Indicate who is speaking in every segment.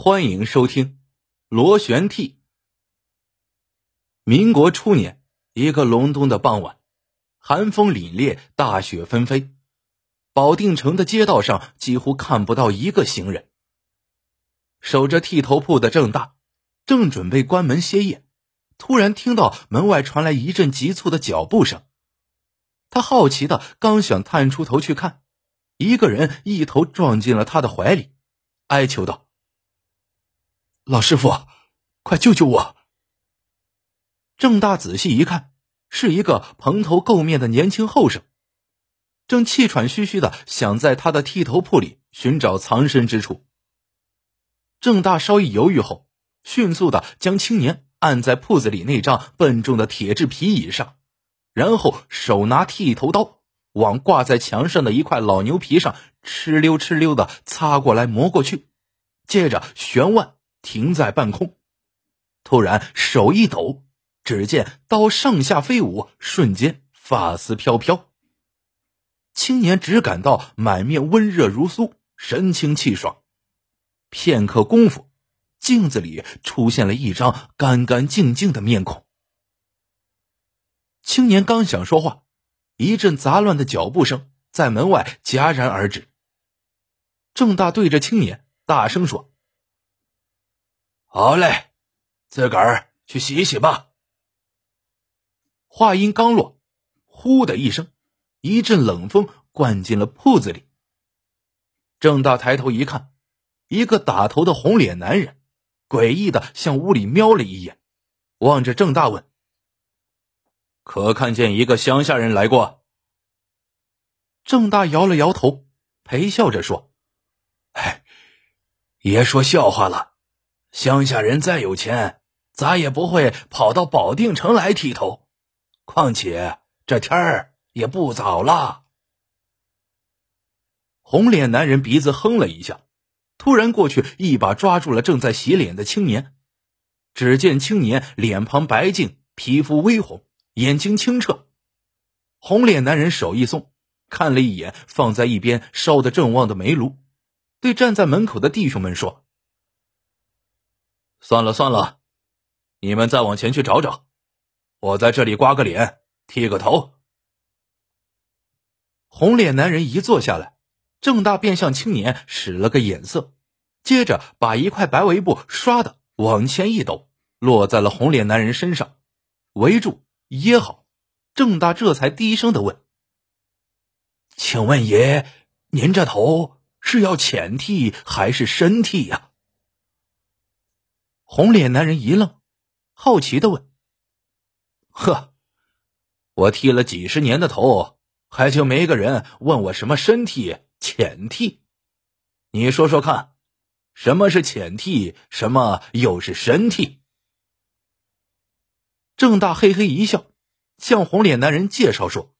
Speaker 1: 欢迎收听《螺旋替》。民国初年，一个隆冬的傍晚，寒风凛冽，大雪纷飞，保定城的街道上几乎看不到一个行人。守着剃头铺的郑大，正准备关门歇业，突然听到门外传来一阵急促的脚步声。他好奇的刚想探出头去看，一个人一头撞进了他的怀里，哀求道。老师傅，快救救我！郑大仔细一看，是一个蓬头垢面的年轻后生，正气喘吁吁的想在他的剃头铺里寻找藏身之处。郑大稍一犹豫后，迅速的将青年按在铺子里那张笨重的铁质皮椅上，然后手拿剃头刀，往挂在墙上的一块老牛皮上哧溜哧溜的擦过来磨过去，接着旋腕。停在半空，突然手一抖，只见刀上下飞舞，瞬间发丝飘飘。青年只感到满面温热如酥，神清气爽。片刻功夫，镜子里出现了一张干干净净的面孔。青年刚想说话，一阵杂乱的脚步声在门外戛然而止。郑大对着青年大声说。好嘞，自个儿去洗洗吧。话音刚落，呼的一声，一阵冷风灌进了铺子里。郑大抬头一看，一个打头的红脸男人，诡异的向屋里瞄了一眼，望着郑大问：“可看见一个乡下人来过？”郑大摇了摇头，陪笑着说：“哎，别说笑话了。”乡下人再有钱，咋也不会跑到保定城来剃头。况且这天儿也不早了。红脸男人鼻子哼了一下，突然过去一把抓住了正在洗脸的青年。只见青年脸庞白净，皮肤微红，眼睛清澈。红脸男人手一松，看了一眼放在一边烧得正旺的煤炉，对站在门口的弟兄们说。算了算了，你们再往前去找找，我在这里刮个脸，剃个头。红脸男人一坐下来，郑大便向青年使了个眼色，接着把一块白围布唰的往前一抖，落在了红脸男人身上，围住掖好。郑大这才低声的问：“请问爷，您这头是要浅剃还是深剃呀？”红脸男人一愣，好奇的问：“呵，我剃了几十年的头，还就没个人问我什么深剃、浅剃？你说说看，什么是浅剃，什么又是深剃？”郑大嘿嘿一笑，向红脸男人介绍说：“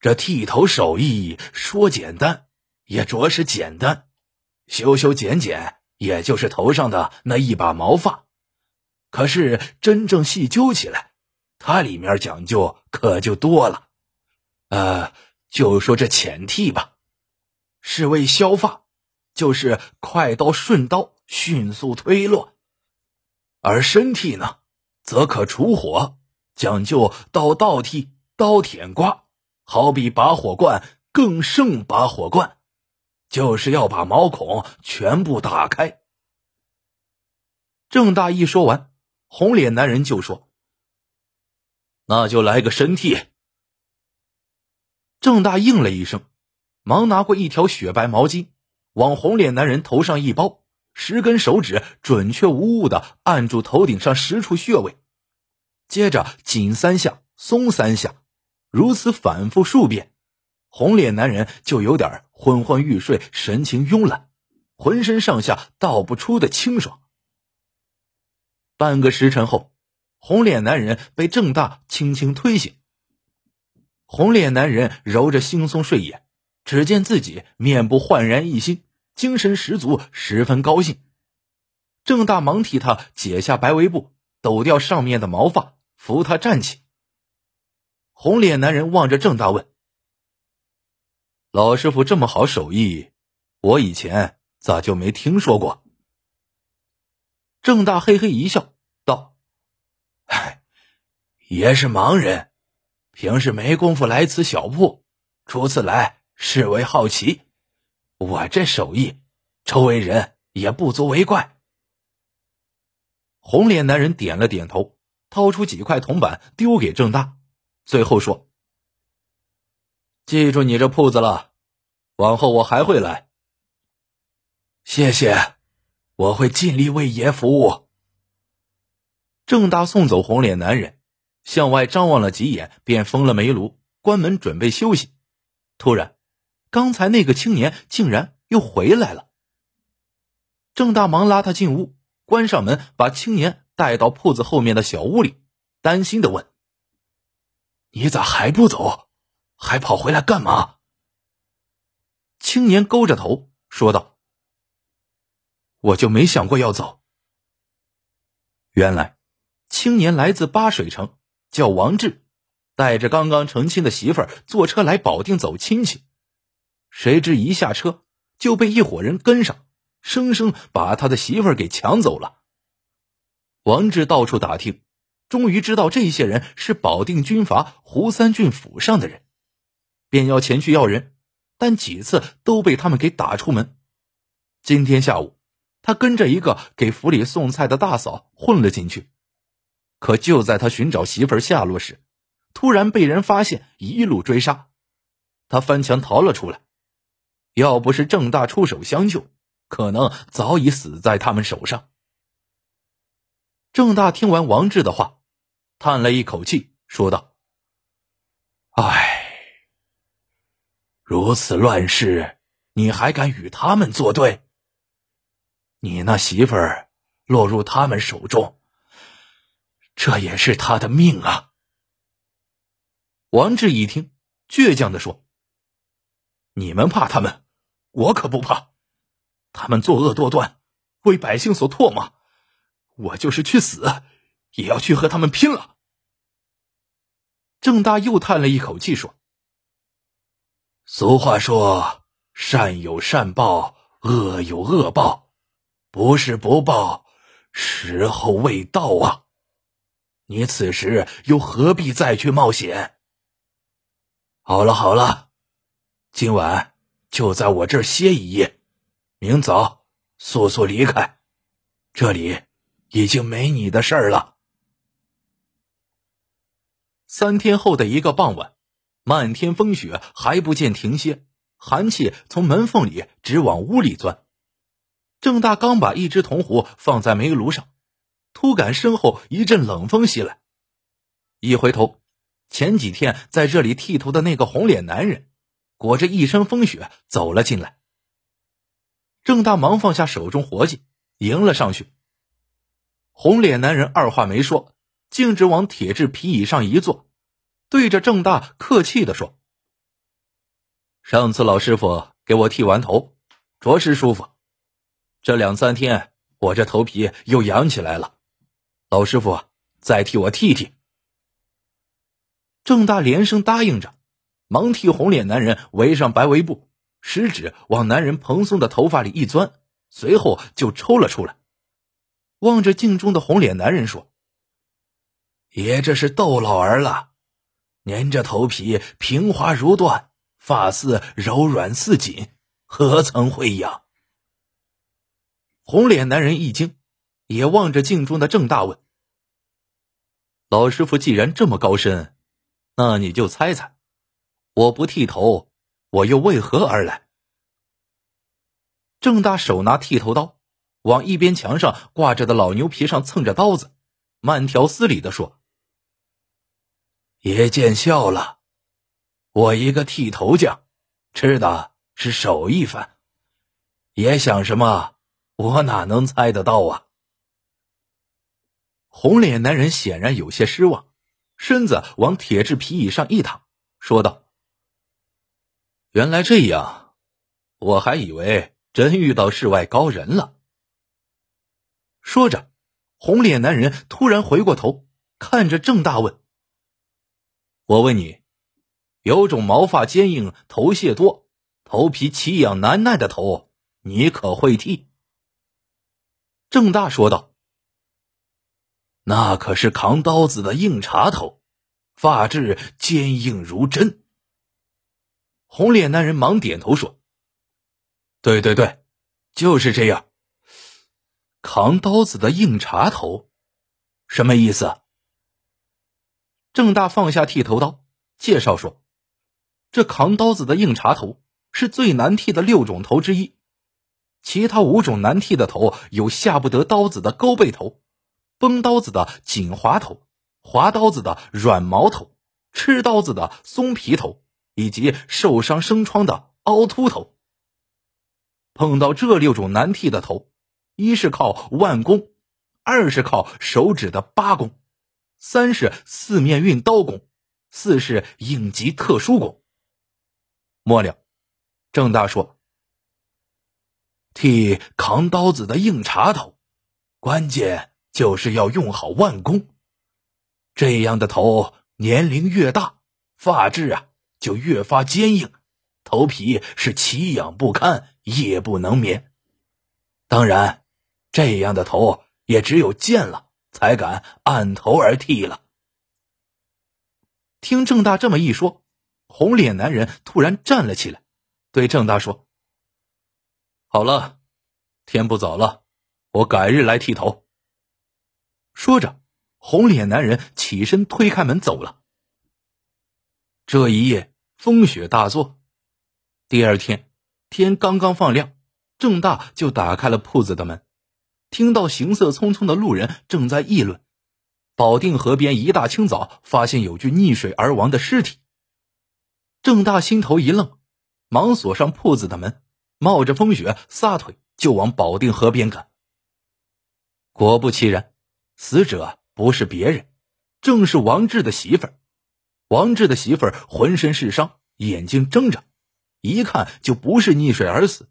Speaker 1: 这剃头手艺说简单，也着实简单，修修剪剪。”也就是头上的那一把毛发，可是真正细究起来，它里面讲究可就多了。呃，就说这浅剃吧，是为削发，就是快刀顺刀，迅速推落；而深剃呢，则可除火，讲究刀倒剃、刀舔刮，好比拔火罐，更胜拔火罐。就是要把毛孔全部打开。郑大一说完，红脸男人就说：“那就来个身替。”郑大应了一声，忙拿过一条雪白毛巾，往红脸男人头上一包，十根手指准确无误的按住头顶上十处穴位，接着紧三下，松三下，如此反复数遍。红脸男人就有点昏昏欲睡，神情慵懒，浑身上下道不出的清爽。半个时辰后，红脸男人被郑大轻轻推醒。红脸男人揉着惺忪睡眼，只见自己面部焕然一新，精神十足，十分高兴。郑大忙替他解下白围布，抖掉上面的毛发，扶他站起。红脸男人望着郑大问。老师傅这么好手艺，我以前咋就没听说过？郑大嘿嘿一笑，道：“
Speaker 2: 哎，爷是盲人，平时没工夫来此小铺，初次来是为好奇。我这手艺，周围人也不足为怪。”
Speaker 1: 红脸男人点了点头，掏出几块铜板丢给郑大，最后说：“记住你这铺子了，往后我还会来。”
Speaker 2: 谢谢。我会尽力为爷服务。
Speaker 1: 郑大送走红脸男人，向外张望了几眼，便封了煤炉，关门准备休息。突然，刚才那个青年竟然又回来了。郑大忙拉他进屋，关上门，把青年带到铺子后面的小屋里，担心的问：“
Speaker 2: 你咋还不走？还跑回来干嘛？”
Speaker 1: 青年勾着头说道。我就没想过要走。原来，青年来自八水城，叫王志，带着刚刚成亲的媳妇儿坐车来保定走亲戚。谁知一下车就被一伙人跟上，生生把他的媳妇儿给抢走了。王志到处打听，终于知道这些人是保定军阀胡三郡府上的人，便要前去要人，但几次都被他们给打出门。今天下午。他跟着一个给府里送菜的大嫂混了进去，可就在他寻找媳妇儿下落时，突然被人发现，一路追杀。他翻墙逃了出来，要不是郑大出手相救，可能早已死在他们手上。郑大听完王志的话，叹了一口气，说道：“
Speaker 2: 唉，如此乱世，你还敢与他们作对？”你那媳妇儿落入他们手中，这也是他的命啊！
Speaker 1: 王志一听，倔强的说：“你们怕他们，我可不怕。他们作恶多端，为百姓所唾骂，我就是去死，也要去和他们拼了。”郑大又叹了一口气说：“
Speaker 2: 俗话说，善有善报，恶有恶报。”不是不报，时候未到啊！你此时又何必再去冒险？好了好了，今晚就在我这儿歇一夜，明早速速离开，这里已经没你的事儿了。
Speaker 1: 三天后的一个傍晚，漫天风雪还不见停歇，寒气从门缝里直往屋里钻。郑大刚把一只铜壶放在煤炉上，突感身后一阵冷风袭来，一回头，前几天在这里剃头的那个红脸男人，裹着一身风雪走了进来。郑大忙放下手中活计，迎了上去。红脸男人二话没说，径直往铁质皮椅上一坐，对着郑大客气的说：“上次老师傅给我剃完头，着实舒服。”这两三天，我这头皮又痒起来了，老师傅再替我剃剃。郑大连声答应着，忙替红脸男人围上白围布，食指往男人蓬松的头发里一钻，随后就抽了出来。望着镜中的红脸男人说：“
Speaker 2: 爷这是逗老儿了，粘着头皮平滑如缎，发丝柔软似锦，何曾会痒？”
Speaker 1: 红脸男人一惊，也望着镜中的郑大问：“老师傅既然这么高深，那你就猜猜，我不剃头，我又为何而来？”郑大手拿剃头刀，往一边墙上挂着的老牛皮上蹭着刀子，慢条斯理的说：“
Speaker 2: 爷见笑了，我一个剃头匠，吃的是手艺饭，爷想什么？”我哪能猜得到啊！
Speaker 1: 红脸男人显然有些失望，身子往铁质皮椅上一躺，说道：“原来这样，我还以为真遇到世外高人了。”说着，红脸男人突然回过头，看着郑大问：“我问你，有种毛发坚硬、头屑多、头皮奇痒难耐的头，你可会剃？”郑大说道：“
Speaker 2: 那可是扛刀子的硬茬头，发质坚硬如针。”
Speaker 1: 红脸男人忙点头说：“对对对，就是这样。扛刀子的硬茬头，什么意思？”郑大放下剃头刀，介绍说：“这扛刀子的硬茬头是最难剃的六种头之一，其他五种难剃的头有下不得刀子的勾背头、崩刀子的紧滑头、划刀子的软毛头、吃刀子的松皮头，以及受伤生疮的凹凸头。碰到这六种难剃的头，一是靠腕功，二是靠手指的八功。”三是四面运刀功，四是应急特殊功。末了，郑大说：“
Speaker 2: 替扛刀子的硬茬头，关键就是要用好腕功。这样的头年龄越大，发质啊就越发坚硬，头皮是奇痒不堪，夜不能眠。当然，这样的头也只有见了。”才敢按头而剃了。
Speaker 1: 听郑大这么一说，红脸男人突然站了起来，对郑大说：“好了，天不早了，我改日来剃头。”说着，红脸男人起身推开门走了。这一夜风雪大作，第二天天刚刚放亮，郑大就打开了铺子的门。听到行色匆匆的路人正在议论，保定河边一大清早发现有具溺水而亡的尸体。郑大心头一愣，忙锁上铺子的门，冒着风雪撒腿就往保定河边赶。果不其然，死者不是别人，正是王志的媳妇儿。王志的媳妇儿浑身是伤，眼睛睁着，一看就不是溺水而死，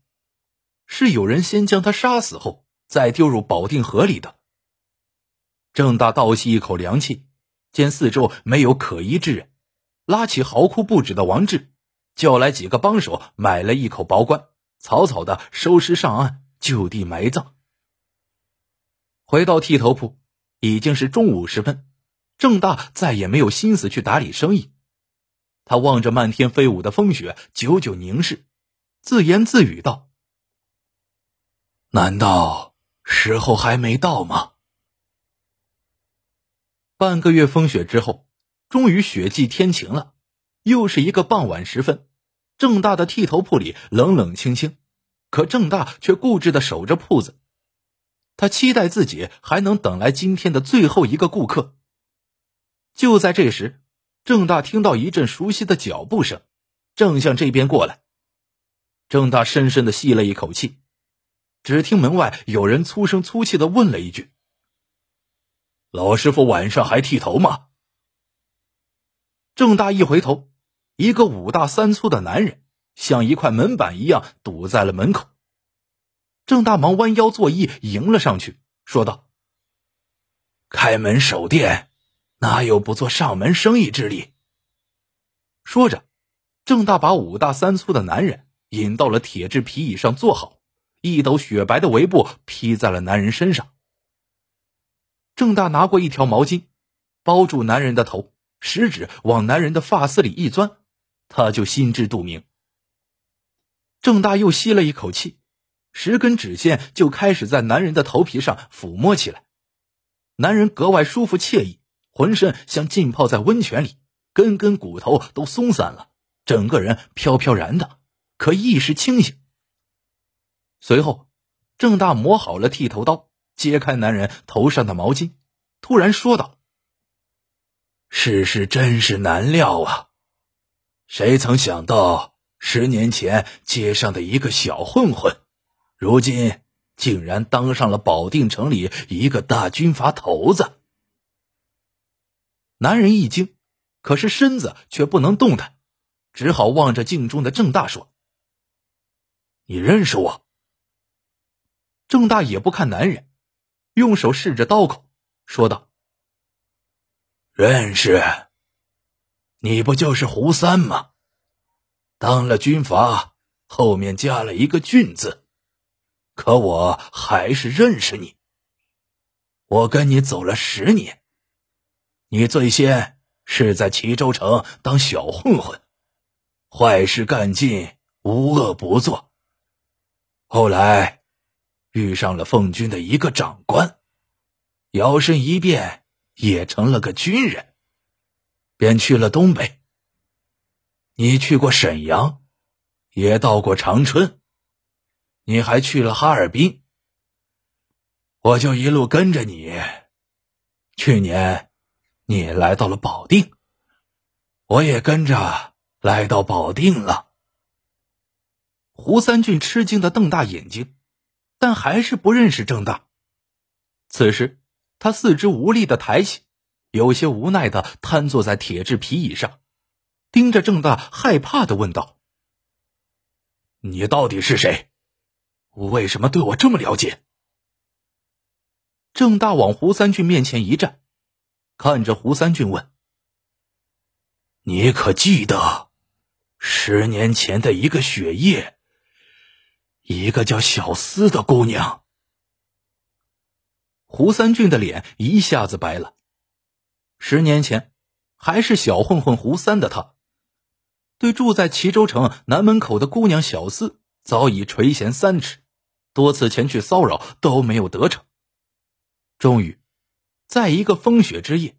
Speaker 1: 是有人先将他杀死后。再丢入保定河里的。郑大倒吸一口凉气，见四周没有可疑之人，拉起嚎哭不止的王志，叫来几个帮手，买了一口薄棺，草草的收尸上岸，就地埋葬。回到剃头铺，已经是中午时分，郑大再也没有心思去打理生意。他望着漫天飞舞的风雪，久久凝视，自言自语道：“
Speaker 2: 难道？”时候还没到吗？
Speaker 1: 半个月风雪之后，终于雪霁天晴了。又是一个傍晚时分，郑大的剃头铺里冷冷清清，可郑大却固执的守着铺子。他期待自己还能等来今天的最后一个顾客。就在这时，郑大听到一阵熟悉的脚步声，正向这边过来。郑大深深的吸了一口气。只听门外有人粗声粗气的问了一句：“
Speaker 2: 老师傅晚上还剃头吗？”
Speaker 1: 郑大一回头，一个五大三粗的男人像一块门板一样堵在了门口。郑大忙弯腰作揖迎了上去，说道：“
Speaker 2: 开门守店，哪有不做上门生意之理？”
Speaker 1: 说着，郑大把五大三粗的男人引到了铁质皮椅上坐好。一抖雪白的围布披在了男人身上。郑大拿过一条毛巾，包住男人的头，食指往男人的发丝里一钻，他就心知肚明。郑大又吸了一口气，十根指线就开始在男人的头皮上抚摸起来。男人格外舒服惬意，浑身像浸泡在温泉里，根根骨头都松散了，整个人飘飘然的，可意识清醒。随后，郑大磨好了剃头刀，揭开男人头上的毛巾，突然说道：“
Speaker 2: 世事真是难料啊！谁曾想到，十年前街上的一个小混混，如今竟然当上了保定城里一个大军阀头子。”
Speaker 1: 男人一惊，可是身子却不能动弹，只好望着镜中的郑大说：“
Speaker 2: 你认识我？”
Speaker 1: 郑大也不看男人，用手试着刀口，说道：“
Speaker 2: 认识，你不就是胡三吗？当了军阀，后面加了一个俊字，可我还是认识你。”我跟你走了十年，你最先是在齐州城当小混混，坏事干尽，无恶不作。后来遇上了奉军的一个长官，摇身一变也成了个军人，便去了东北。你去过沈阳，也到过长春，你还去了哈尔滨。我就一路跟着你。去年，你来到了保定，我也跟着来到保定了。
Speaker 1: 胡三俊吃惊的瞪大眼睛，但还是不认识郑大。此时，他四肢无力的抬起，有些无奈的瘫坐在铁质皮椅上，盯着郑大，害怕的问道：“
Speaker 2: 你到底是谁？为什么对我这么了解？”
Speaker 1: 郑大往胡三俊面前一站，看着胡三俊问：“
Speaker 2: 你可记得十年前的一个雪夜，一个叫小思的姑娘？”
Speaker 1: 胡三俊的脸一下子白了。十年前，还是小混混胡三的他，对住在齐州城南门口的姑娘小思早已垂涎三尺，多次前去骚扰都没有得逞。终于，在一个风雪之夜，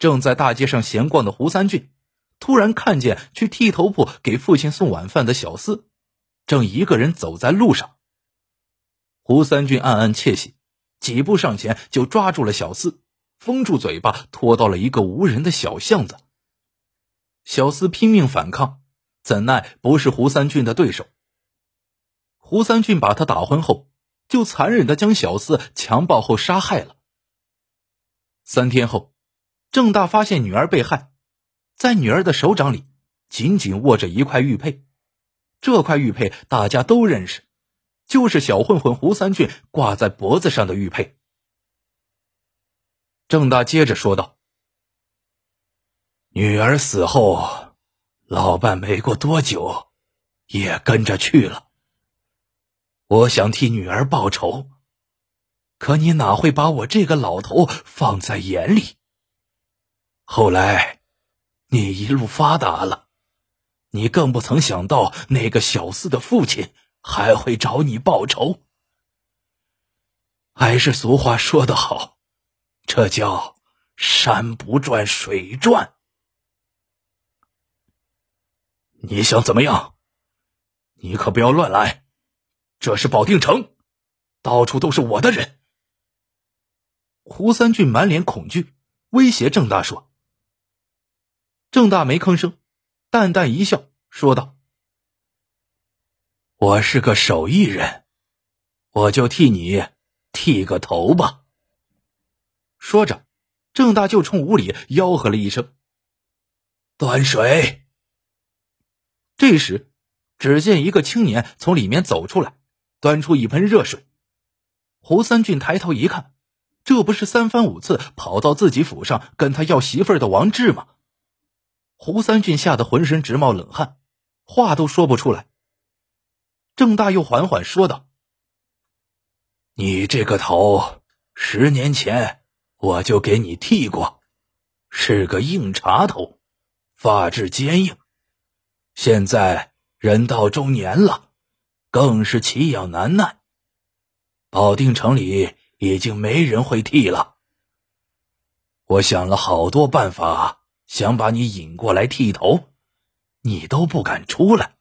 Speaker 1: 正在大街上闲逛的胡三俊，突然看见去剃头铺给父亲送晚饭的小厮，正一个人走在路上。胡三俊暗暗窃喜，几步上前就抓住了小四，封住嘴巴，拖到了一个无人的小巷子。小四拼命反抗，怎奈不是胡三俊的对手。胡三俊把他打昏后，就残忍的将小四强暴后杀害了。三天后，郑大发现女儿被害，在女儿的手掌里紧紧握着一块玉佩，这块玉佩大家都认识，就是小混混胡三俊挂在脖子上的玉佩。郑大接着说道：“
Speaker 2: 女儿死后，老伴没过多久，也跟着去了。我想替女儿报仇。”可你哪会把我这个老头放在眼里？后来，你一路发达了，你更不曾想到那个小四的父亲还会找你报仇。还是俗话说得好，这叫山不转水转。你想怎么样？你可不要乱来，这是保定城，到处都是我的人。
Speaker 1: 胡三俊满脸恐惧，威胁郑大说：“郑大没吭声，淡淡一笑，说道：‘
Speaker 2: 我是个手艺人，我就替你剃个头吧。’
Speaker 1: 说着，郑大就冲屋里吆喝了一声：‘
Speaker 2: 端水。’
Speaker 1: 这时，只见一个青年从里面走出来，端出一盆热水。胡三俊抬头一看。这不是三番五次跑到自己府上跟他要媳妇儿的王志吗？胡三俊吓得浑身直冒冷汗，话都说不出来。郑大又缓缓说道：“
Speaker 2: 你这个头，十年前我就给你剃过，是个硬茬头，发质坚硬。现在人到中年了，更是奇痒难耐。保定城里。”已经没人会剃了。我想了好多办法，想把你引过来剃头，你都不敢出来。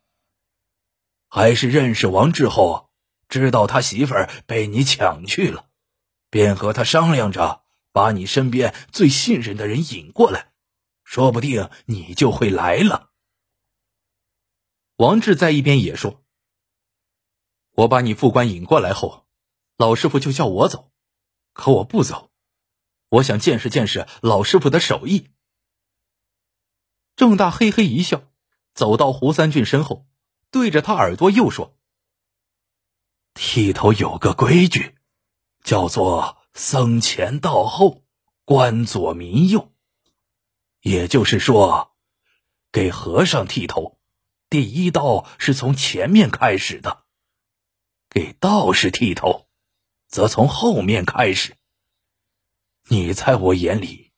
Speaker 2: 还是认识王志后，知道他媳妇儿被你抢去了，便和他商量着，把你身边最信任的人引过来，说不定你就会来了。
Speaker 1: 王志在一边也说：“我把你副官引过来后。”老师傅就叫我走，可我不走，我想见识见识老师傅的手艺。郑大嘿嘿一笑，走到胡三俊身后，对着他耳朵又说：“
Speaker 2: 剃头有个规矩，叫做僧前道后，官左民右。也就是说，给和尚剃头，第一刀是从前面开始的；给道士剃头。”则从后面开始。你在我眼里，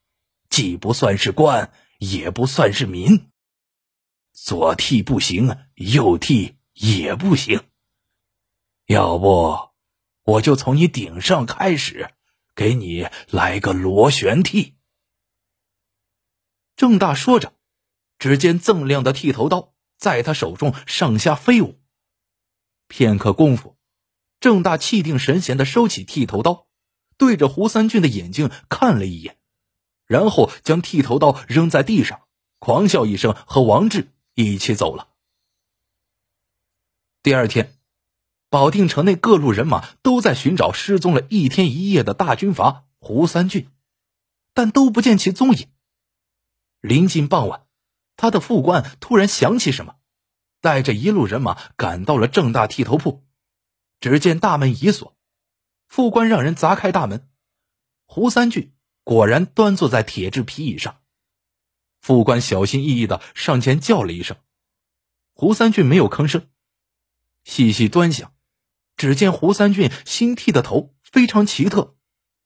Speaker 2: 既不算是官，也不算是民。左替不行，右替也不行。要不，我就从你顶上开始，给你来个螺旋替。
Speaker 1: 郑大说着，只见锃亮的剃头刀在他手中上下飞舞。片刻功夫，郑大气定神闲的收起剃头刀，对着胡三俊的眼睛看了一眼，然后将剃头刀扔在地上，狂笑一声，和王志一起走了。第二天，保定城内各路人马都在寻找失踪了一天一夜的大军阀胡三俊，但都不见其踪影。临近傍晚，他的副官突然想起什么，带着一路人马赶到了正大剃头铺。只见大门已锁，副官让人砸开大门，胡三俊果然端坐在铁质皮椅上。副官小心翼翼的上前叫了一声，胡三俊没有吭声。细细端详，只见胡三俊新剃的头非常奇特，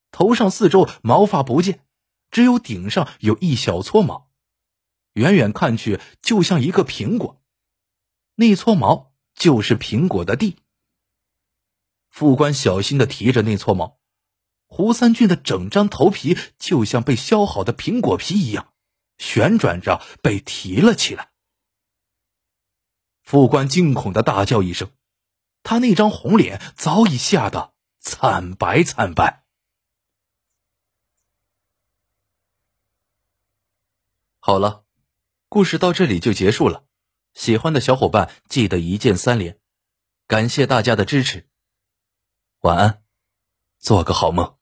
Speaker 1: 头上四周毛发不见。只有顶上有一小撮毛，远远看去就像一个苹果，那撮毛就是苹果的蒂。副官小心的提着那撮毛，胡三俊的整张头皮就像被削好的苹果皮一样，旋转着被提了起来。副官惊恐的大叫一声，他那张红脸早已吓得惨白惨白。好了，故事到这里就结束了。喜欢的小伙伴记得一键三连，感谢大家的支持。晚安，做个好梦。